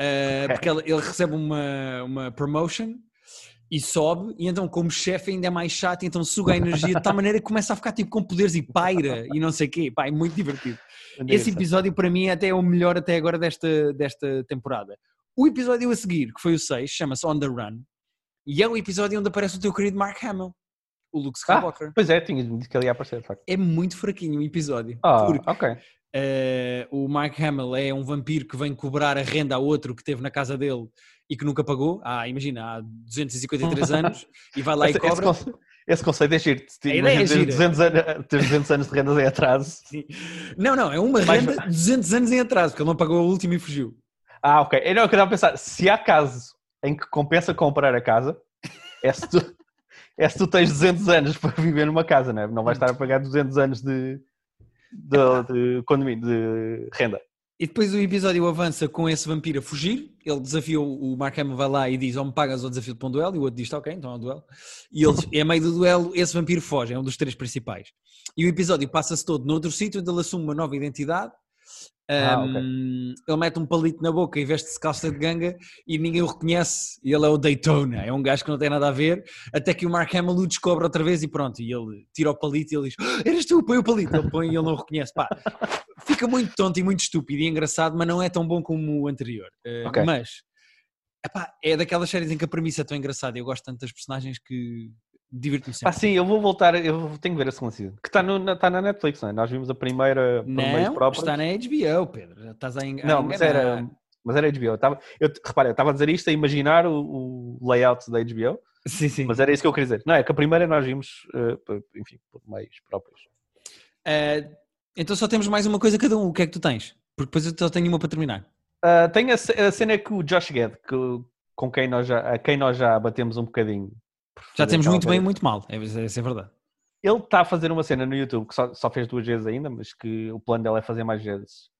uh, Ok. porque ela- ele recebe uma, uma promotion e sobe, e então como chefe ainda é mais chato, então suga a energia de tal <laughs> maneira que começa a ficar tipo com poderes e paira e não sei o quê. Pá, é muito divertido. Esse episódio para mim até é o melhor até agora desta, desta temporada. O episódio a seguir, que foi o 6, chama-se On The Run, e é o episódio onde aparece o teu querido Mark Hamill, o Luke Ah, Skywalker. pois é, tinha dito que ele ia aparecer, de facto. É muito fraquinho o episódio. Ah, porque ok. eh, o Mark Hamill é um vampiro que vem cobrar a renda a outro que teve na casa dele e que nunca pagou. Ah, imagina, há 253 <laughs> anos e vai lá Esse, e cobra. esse, conce- esse conceito é giro. Imagina ideia é ter gira. 200 anos, ter 200 anos de rendas em atraso. Sim. Não, não, é uma Mais- renda de 200 anos em atraso, porque ele não pagou a última e fugiu. Ah, ok. Eu não eu queria pensar, se há caso em que compensa comprar a casa, é se tu, é se tu tens 200 anos para viver numa casa, não é? Não vais estar a pagar 200 anos de, de, de condomínio, de renda. E depois o episódio avança com esse vampiro a fugir. Ele desafia o o Mark Hamill, vai lá e diz: Ou me pagas ou desafio para um duelo. E o outro diz: "Tá Ok, então é um duelo. E eles, a meio do duelo, esse vampiro foge. É um dos três principais. E o episódio passa-se todo noutro sítio, onde ele assume uma nova identidade. Ah, Um, ok. Ele mete um palito na boca e veste-se calça de ganga e ninguém o reconhece. E ele é o Daytona, é um gajo que não tem nada a ver. Até que o Mark Hamill o descobre outra vez e pronto. E ele tira o palito e ele diz: "Ah, Eras tu, põe o palito. Ele põe e ele não o reconhece. Pá, fica muito tonto e muito estúpido e engraçado, mas não é tão bom como o anterior. Uh, Ok. Mas epá, é daquelas séries em que a premissa é tão engraçada. Eu gosto tanto das personagens que divirto-me Ah, sempre. sim, eu vou voltar, eu tenho que ver a segunda season. Que está, na, está na Netflix, não é? Nós vimos a primeira por meios próprios. está na HBO, Pedro. Já estás a Não, mas era, mas era HBO. Eu estava, eu, repara, eu estava a dizer isto a imaginar o, o layout da HBO, Sim, sim. mas era isso que eu queria dizer. Não, é que a primeira nós vimos, eh, por- enfim, por meios próprios. Uh, então só temos mais uma coisa cada um. O que é que tu tens? Porque depois eu só tenho uma para terminar. Ah, tem a, a cena que o Josh Gad, que, com quem nós já, a quem nós já batemos um bocadinho. Já temos muito bem e muito mal. É, essa é verdade. Ele está a fazer uma cena no YouTube que só, só fez duas vezes ainda, mas que o plano dela é fazer mais vezes.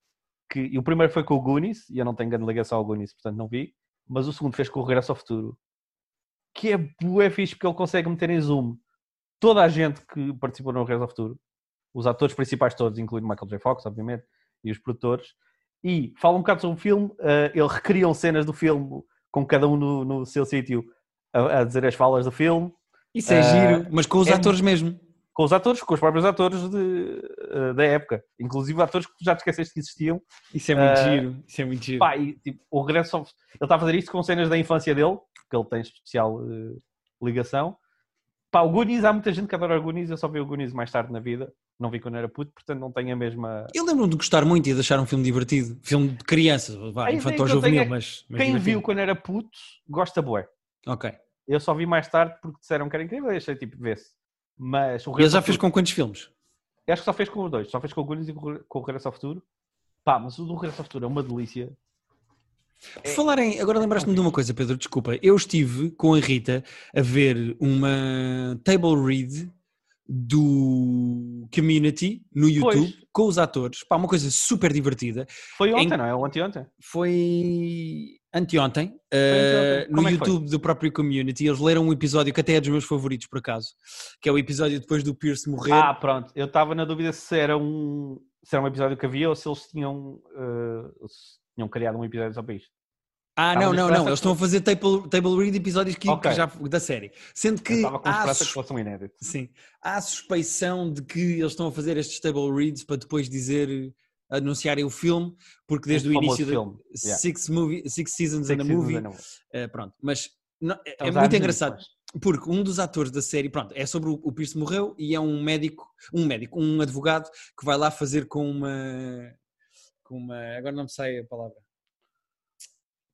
Que, e o primeiro foi com o Goonies, e eu não tenho grande ligação ao Goonies, portanto não vi. Mas o segundo fez com o Regresso ao Futuro, que é bué fixe porque ele consegue meter em zoom toda a gente que participou no Regresso ao Futuro, os atores principais todos, incluindo Michael J. Fox, obviamente, e os produtores, e fala um bocado sobre o filme, uh, ele recriam cenas do filme com cada um no, no seu sítio a, a, dizer as falas do filme. Isso é giro, mas com os é, atores mesmo. Com os atores, com os próprios atores de, uh, da época, inclusive atores que já te esqueceste que existiam. Isso é muito giro, isso é muito giro. Pá, e, tipo, o regresso. Ele está a fazer isto com cenas da infância dele, que ele tem especial ligação. Pá, o Goonies, há muita gente que adora o Goonies, eu só vi o Goonies mais tarde na vida, não vi quando era puto, portanto não tenho a mesma... Eu lembro-me de gostar muito e de achar um filme divertido, filme de crianças, vá, infantil juvenil, é mas, mas... Quem viu quando era puto, gosta bué. Ok. Eu só vi mais tarde porque disseram que era incrível e achei tipo, vê-se. Mas o Ele já fez com quantos filmes? Eu acho que só fez com os dois, só fez com o Goonies e com o Regresso ao Futuro. Pá, mas o do Regresso ao Futuro é uma delícia. Por falar em. Agora lembraste-me de uma coisa, Pedro, desculpa. Eu estive com a Rita a ver uma table read do Community no YouTube pois. com os atores. Pá, uma coisa super divertida. Foi ontem, em... não é? Ou anteontem? Foi anteontem, uh, no é YouTube do próprio Community. Eles leram um episódio que até é dos meus favoritos, por acaso, que é o episódio depois do Pierce morrer. Ah, pronto. Eu estava na dúvida se era um, se era um episódio que havia ou se eles tinham. Uh, tinham criado um episódio só para isto. Ah, não, não, não. Eles estão a fazer table, table read episódios que, okay. que já, da série. Sendo que. estava com há, sus... que. Sim. Há a suspeição de que eles estão a fazer estes table reads para depois dizer. Anunciarem o filme, porque desde o, o início do yeah. six, movie, six Seasons six and a Movie. And a... Uh, pronto, mas não, é, é muito engraçado. Porque um dos atores da série, pronto, é sobre o, o Pierce morreu e é um médico, um médico, um advogado que vai lá fazer com uma, com uma, agora não me sai a palavra,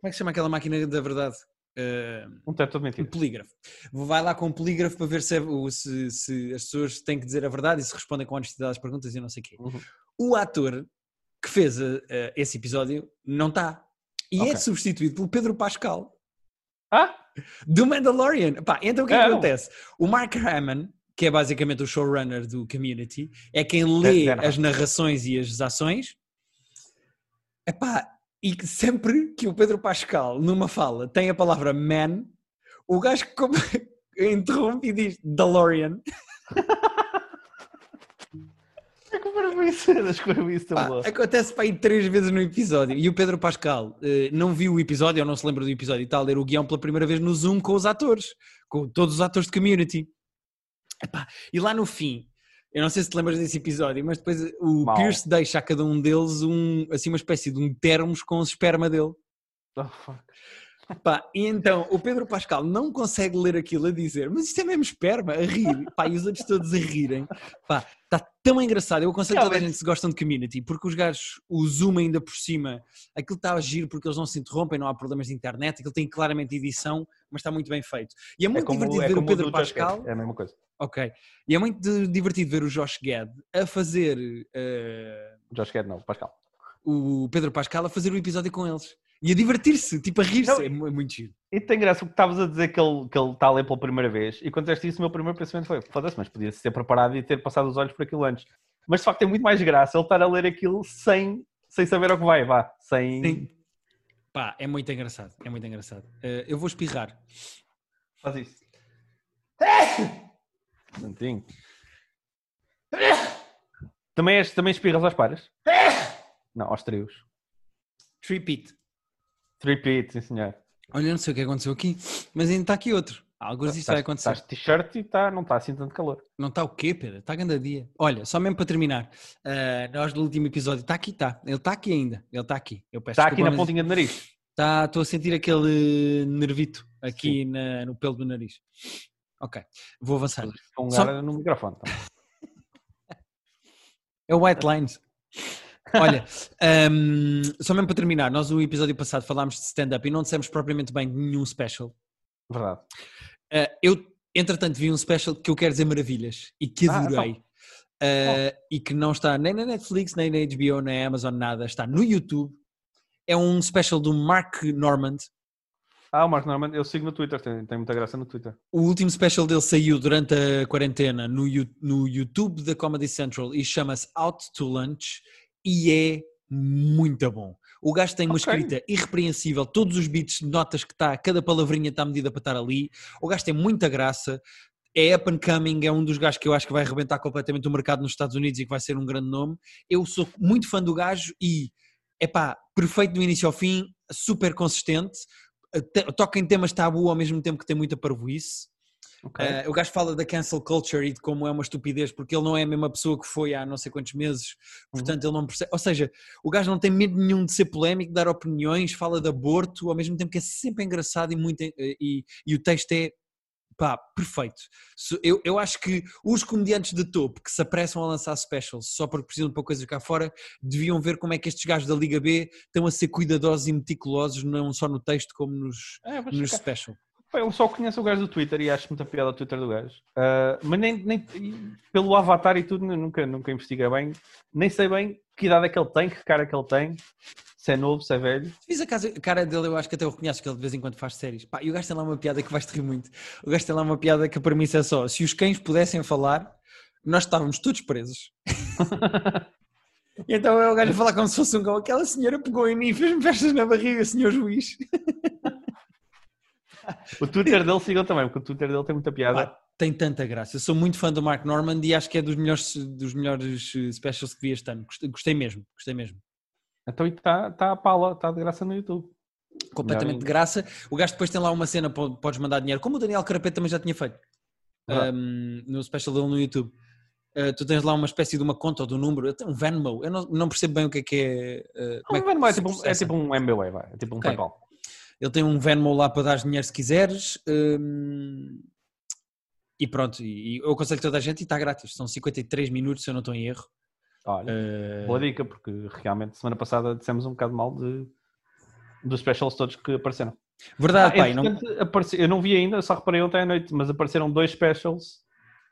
como é que se chama aquela máquina da verdade? Uh, um teto de mentira. Um polígrafo. Vai lá com um polígrafo para ver se, é, se, se, as pessoas têm que dizer a verdade e se respondem com honestidade às perguntas e não sei o quê. Uhum. O ator que fez uh, esse episódio não está. E é okay. é substituído pelo Pedro Pascal. Ah? Do Mandalorian. Pá, então o que, é, que acontece? O Mark Hammond, que é basicamente o showrunner do Community, é quem lê as narrações e as ações. Epá, e sempre que o Pedro Pascal, numa fala, tem a palavra man, o gajo como... <laughs> interrompe e diz DeLorean. <laughs> É acontece para aí três vezes no episódio. E o Pedro Pascal eh, não viu o episódio, ou não se lembra do episódio e está a ler o guião pela primeira vez no Zoom com os atores, com todos os atores de community. Epá, e lá no fim, eu não sei se te lembras desse episódio, mas depois o Mal. Pierce deixa a cada um deles um, assim, uma espécie de um termos com o esperma dele. Oh, fuck. Pá, e então o Pedro Pascal não consegue ler aquilo a dizer, mas isto é mesmo esperma, a rir, pá, e os outros todos a rirem. Pá, está tão engraçado. Eu aconselho toda a gente se gostam de community, porque os gajos, o zoom ainda por cima, aquilo está a giro porque eles não se interrompem, não há problemas de internet, aquilo tem claramente edição, mas está muito bem feito. E é muito é como, divertido é ver o Pedro Pascal. É a mesma coisa. Ok. E é muito divertido ver o Josh Gad a fazer. Uh... Josh Gad não, Pascal. O Pedro Pascal a fazer o episódio com eles. E a divertir-se, tipo a rir-se, é, é muito giro. E tem graça porque estavas a dizer que ele, que ele está a ler pela primeira vez e quando disseste isso o meu primeiro pensamento foi foda-se, mas podia-se ter preparado e ter passado os olhos por aquilo antes. Mas de facto tem muito mais graça ele estar a ler aquilo sem, sem saber ao que vai, vá, sem... Sim. Pá, é muito engraçado, é muito engraçado. Uh, eu vou espirrar. Faz isso. Santinho. Também, és, também espirras aos pares? Não, aos trios. Repeat. Repeat, sim senhor. Olha, não sei o que aconteceu aqui, mas ainda está aqui outro. Alguns disso vai acontecer. Estás t-shirt e tá, não está assim tanto calor. Não está o quê, Pedro? Está grande dia. Olha, só mesmo para terminar, uh, nós do último episódio, está aqui, está. Ele está aqui ainda. Ele está aqui. Eu peço está aqui na pontinha do nariz. Está, estou a sentir aquele nervito aqui na, no pelo do nariz. Ok, vou avançar. Com só... no microfone. Tá? <laughs> é o White Lines. Olha, um, só mesmo para terminar, nós no episódio passado falámos de stand-up e não dissemos propriamente bem nenhum special. Verdade. Uh, eu, entretanto, vi um special que eu quero dizer maravilhas e que ah, adorei. Ah, uh, e que não está nem na Netflix, nem na HBO, nem na Amazon, nada. Está no YouTube. É um special do Mark Normand. Ah, o Mark Normand, eu sigo no Twitter, tem, tem muita graça no Twitter. O último special dele saiu durante a quarentena no, no YouTube da Comedy Central e chama-se Out to Lunch e é muito bom. O gajo tem uma Ok. escrita irrepreensível, todos os beats, notas que está, cada palavrinha está medida para estar ali. O gajo tem muita graça. É up and coming, é um dos gajos que eu acho que vai arrebentar completamente o mercado nos Estados Unidos e que vai ser um grande nome. Eu sou muito fã do gajo e, é pá, perfeito do início ao fim, super consistente, te- toca em temas tabu ao mesmo tempo que tem muita parvoíce. Ok. Uh, o gajo fala da cancel culture e de como é uma estupidez, porque ele não é a mesma pessoa que foi há não sei quantos meses, portanto ele não percebe. Ou seja, o gajo não tem medo nenhum de ser polémico, de dar opiniões, fala de aborto, ao mesmo tempo que é sempre engraçado e, muito, e, e- e o texto é pá, perfeito. Eu, eu acho que os comediantes de topo que se apressam a lançar specials só porque precisam de pôr coisas cá fora, deviam ver como é que estes gajos da Liga B estão a ser cuidadosos e meticulosos, não só no texto como nos, É, nos specials. Eu só conheço o gajo do Twitter e acho muita piada o Twitter do gajo. Ah, mas nem, nem- pelo avatar e tudo, nunca, nunca investiguei bem. Nem sei bem que idade é que ele tem, que cara é que ele tem, se é novo, se é velho. Fiz a casa, cara dele, eu acho que até o reconheces, que ele de vez em quando faz séries. Pá, e o gajo tem lá uma piada que vais-te rir muito. O gajo tem lá uma piada que a premissa é só: se os cães pudessem falar, nós estávamos todos presos. <laughs> E então é o gajo a falar como se fosse um cão. Aquela senhora pegou em mim e fez-me festas na barriga, senhor juiz. <laughs> O Twitter dele sigam também, porque o Twitter dele tem muita piada. Pá, tem tanta graça. Eu sou muito fã do Mark Norman e acho que é dos melhores, dos melhores eh, specials que vi este ano. Gostei, mesmo, gostei mesmo. Então está tá a pala, está de graça no YouTube. completamente de graça. O gajo depois tem lá uma cena, po- podes mandar dinheiro, como o Daniel Carapete também já tinha feito Ah. um, no special dele no YouTube. Uh, tu tens lá uma espécie de uma conta ou de um número, um Venmo. Eu não, não percebo bem o que é que é. uh, como Não, que é, tipo, um- é tipo um MBA, vai. É tipo um Ok. PayPal. Ele tem um Venmo lá para dar dinheiro se quiseres. um, e pronto, e, eu aconselho toda a gente e está grátis. São 53 minutos, se eu não estou em erro. Olha, Uh, boa dica, porque realmente semana passada dissemos um bocado mal de, dos specials todos que apareceram. verdade, Ah, pai. Não, eu não vi ainda, só reparei ontem à noite, mas apareceram dois specials.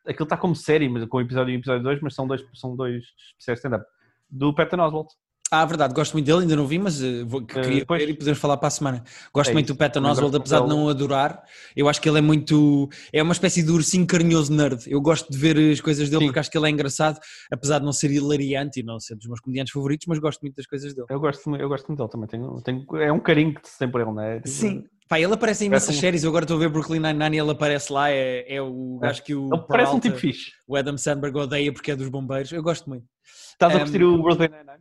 Aquilo está como série, mas com episódio 1 e episódio 2, mas são dois, são dois especiais stand-up. Do Patton Oswalt. Ah, verdade, gosto muito dele, ainda não vi, mas uh, vou, queria pois. ver e podemos falar para a semana. Gosto É muito isso. do Patton gosto apesar de não o adorar. Eu acho que ele é muito. É uma espécie de ursinho carinhoso nerd. Eu gosto de ver as coisas dele Sim. porque acho que ele é engraçado, apesar de não ser hilariante e não ser dos meus comediantes favoritos, mas gosto muito das coisas dele. Eu gosto, eu gosto muito dele também. Tenho, tenho, é um carinho que se tem por ele, não é? Tipo, Sim. Pá, ele aparece em imensas um- séries. Eu agora estou a ver Brooklyn Nine-Nine e ele aparece lá. É, é o É. gajo que o, Ele parece um Peralta, tipo fixe. o Adam Sandberg odeia porque é dos bombeiros. Eu gosto muito. Estás a Um, curtir o Brooklyn Nine-Nine?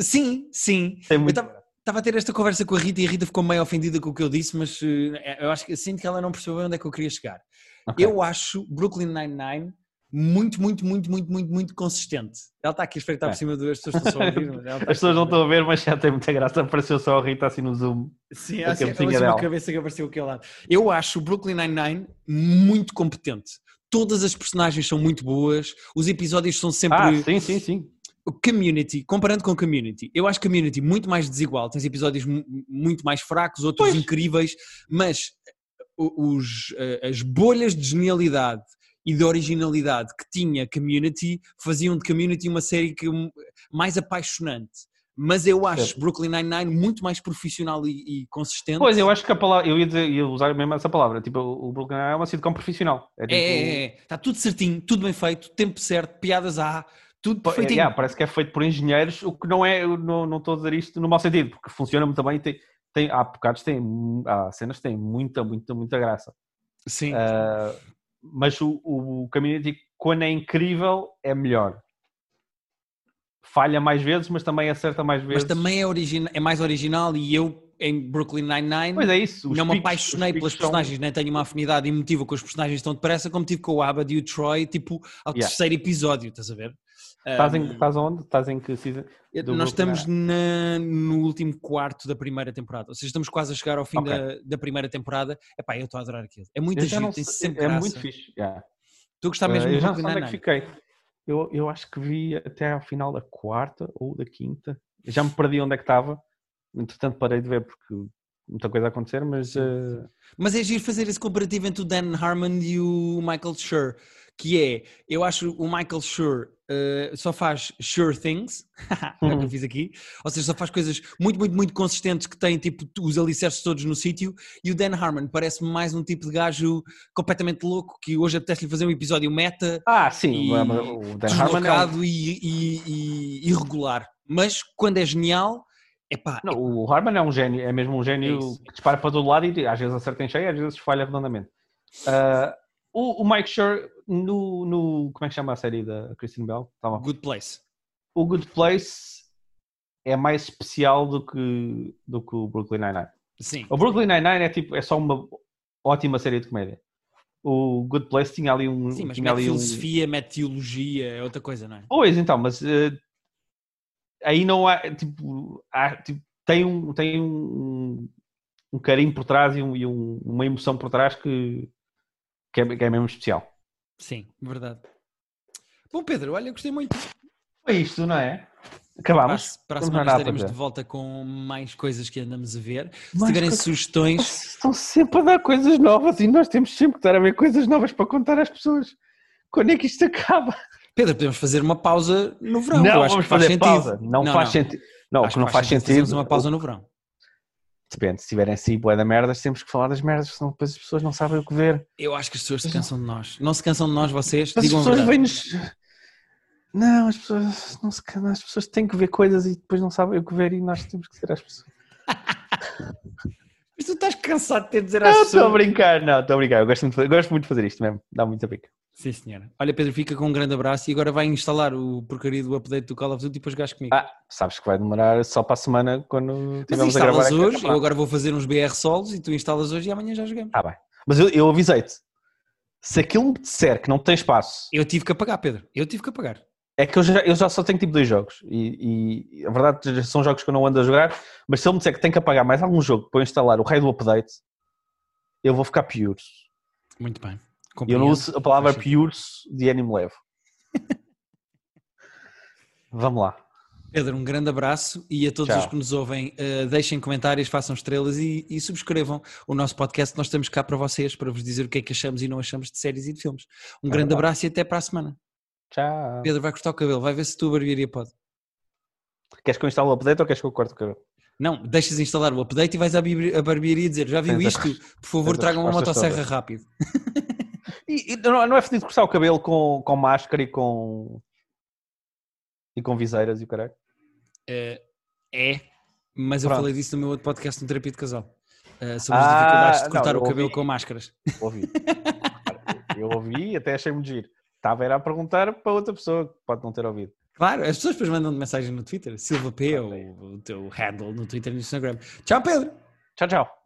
Sim, sim. Tem muito. tava- Estava a ter esta conversa com a Rita e a Rita ficou meio ofendida com o que eu disse, mas eh, eu acho que sinto que ela não percebeu onde é que eu queria chegar. Ok. Eu acho Brooklyn Nine-Nine muito, muito, muito, muito, muito, muito consistente. Ela está aqui a espreitar É. por cima das pessoas que estão só a ouvir. está <laughs> As pessoas não a estão a ver, mas já tem muita graça. Apareceu só a Rita assim no Zoom. Sim, a há assim, cabecinha há assim dela. cabeça que apareceu aqui ao lado. Eu acho o Brooklyn Nine-Nine muito competente. Todas as personagens são muito boas, os episódios são sempre. Ah, sim, sim, sim. O Community, comparando com Community, eu acho Community muito mais desigual, tens episódios mu- muito mais fracos, outros Pois. incríveis, mas os, eh, as bolhas de genialidade e de originalidade que tinha Community faziam de Community uma série que, um, mais apaixonante. Mas eu acho Certo. Brooklyn Nine-Nine muito mais profissional e, e consistente. Pois, eu acho que a palavra, eu ia, dizer, ia usar mesmo essa palavra. Tipo, o Brooklyn Nine é uma sitcom profissional. É, É, tipo, é, é, está tudo certinho, tudo bem feito, tempo certo, piadas há, tudo Pô, perfeitinho. yeah, parece que é feito por engenheiros, o que não é, não, não estou a dizer isto no mau sentido, porque funciona muito bem. Tem, tem, há bocados, tem, há cenas que têm muita, muita, muita graça. Sim. Ah, mas o, o Community, quando é incrível, é melhor. Falha mais vezes, mas também acerta mais vezes. Mas também é, origina- é mais original e eu em Brooklyn Nine-Nine Pois é isso. não me picos- apaixonei os pelas picos são- personagens, nem tenho uma afinidade emotiva com os personagens tão depressa como tive com o Abad e o Troy, tipo, ao Yeah. terceiro episódio, estás a ver? Estás, em, estás onde? Estás em que season? nós estamos na- no último quarto da primeira temporada, ou seja, estamos quase a chegar ao fim Ok. da, da primeira temporada. Epá, eu estou a adorar aquilo. É muito giro, tem sempre é graça. muito fixe. yeah. Tu gostas mesmo Ah, de eu já não Brooklyn sei onde é que fiquei. Eu, eu acho que vi até ao final da quarta ou da quinta. Já me perdi onde é que estava. Entretanto, parei de ver porque muita coisa a acontecer, mas eh, Mas é giro fazer esse comparativo entre o Dan Harmon e o Michael Schur, que é, eu acho o Michael Schur uh, só faz sure things, <laughs> é o que eu fiz aqui, ou seja, só faz coisas muito, muito, muito consistentes que têm tipo os alicerces todos no sítio, e o Dan Harmon parece-me mais um tipo de gajo completamente louco, que hoje apetece-lhe fazer um episódio meta. Ah, sim, e, o Dan Harmon é um... e, e, e irregular, mas quando é genial... Epá, não, o Harmon é um gênio, é mesmo um gênio é que dispara para todo lado e às vezes acerta em cheio, às vezes falha redondamente. Uh, o, o, Mike Schur, no, no, Como é que chama a série da Christine Bell? Tava. Good Place. O Good Place é mais especial do que, do que o Brooklyn Nine-Nine. Sim. O Brooklyn Nine-Nine é, tipo, é só uma ótima série de comédia. O Good Place tinha ali um. Sim, mas tinha mete ali filosofia, um... mete teologia, é outra coisa, não é? Pois, então, mas uh, aí não há. Tipo, há, tipo tem um. Tem um, um carinho por trás e, um, e um, uma emoção por trás que, que é, que é mesmo especial. Sim, verdade. Bom, Pedro, olha, gostei muito. Foi isto, não é? Acabámos. Para, para a semana estaremos de volta com mais coisas que andamos a ver. Se mais tiverem coisas... sugestões. Estão sempre a dar coisas novas e nós temos sempre que estar a ver coisas novas para contar às pessoas. Quando é que isto acaba? Pedro, podemos fazer uma pausa no verão. Não, vamos fazer pausa. Não, não faz sentido. Não, acho que não faz, faz sentido. uma pausa no verão. Depende, se tiverem assim boé da merdas, temos que falar das merdas, senão depois as pessoas não sabem o que ver. Eu acho que as pessoas se cansam de nós. Não se cansam de nós, vocês? Mas Digam as pessoas vêm-nos. Não, as pessoas não se cansam, as pessoas têm que ver coisas e depois não sabem o que ver e nós temos que ser as pessoas. <laughs> Mas tu estás cansado de ter de dizer às não, pessoas. Não, estou a brincar, não, estou a brincar. Eu gosto muito, eu gosto muito de fazer isto mesmo, dá muita pica. Sim, senhora. Olha, Pedro, fica com um grande abraço e agora vai instalar o porcaria do update do Call of Duty e depois gasto comigo. Ah, sabes que vai demorar só para a semana quando tivermos a gravar. hoje, eu agora vou fazer uns BR solos e tu instalas hoje e amanhã já jogamos. Ah, bem. Mas eu, eu avisei-te. Se aquilo me disser que não tem espaço. Eu tive que apagar, Pedro. Eu tive que apagar. É que eu já, eu já só tenho tipo dois jogos e, e a verdade são jogos que eu não ando a jogar, mas se ele me disser que tem que apagar mais algum jogo para instalar o rei do update, eu vou ficar pior. Muito bem. Eu não uso a palavra pure de ânimo leve. <laughs> Vamos lá. Pedro, um grande abraço e a todos Tchau. os que nos ouvem, uh, deixem comentários, façam estrelas e, e, subscrevam o nosso podcast. Nós estamos cá para vocês, para vos dizer o que é que achamos e não achamos de séries e de filmes. Um grande abraço e até para a semana. Tchau. Pedro, vai cortar o cabelo, vai ver se tu a barbearia pode. Queres que eu instale o update ou queres que eu corte o cabelo? Não, deixas instalar o update e vais à barbearia dizer já viu isto? Por favor, tragam uma motosserra rápido. <laughs> E, e não, não é fedido cortar o cabelo com, com máscara e com. e com viseiras e o caralho? Uh, é, mas Pronto. eu falei disso no meu outro podcast no Terapia de Casal. Uh, sobre as ah, dificuldades de cortar não, o cabelo com máscaras. Ouvi. eu ouvi até achei muito giro. Estava era a perguntar para outra pessoa que pode não ter ouvido. Claro, as pessoas depois mandam mensagem no Twitter, Silva P, ou o teu handle no Twitter e no Instagram. Tchau, Pedro. Tchau, tchau.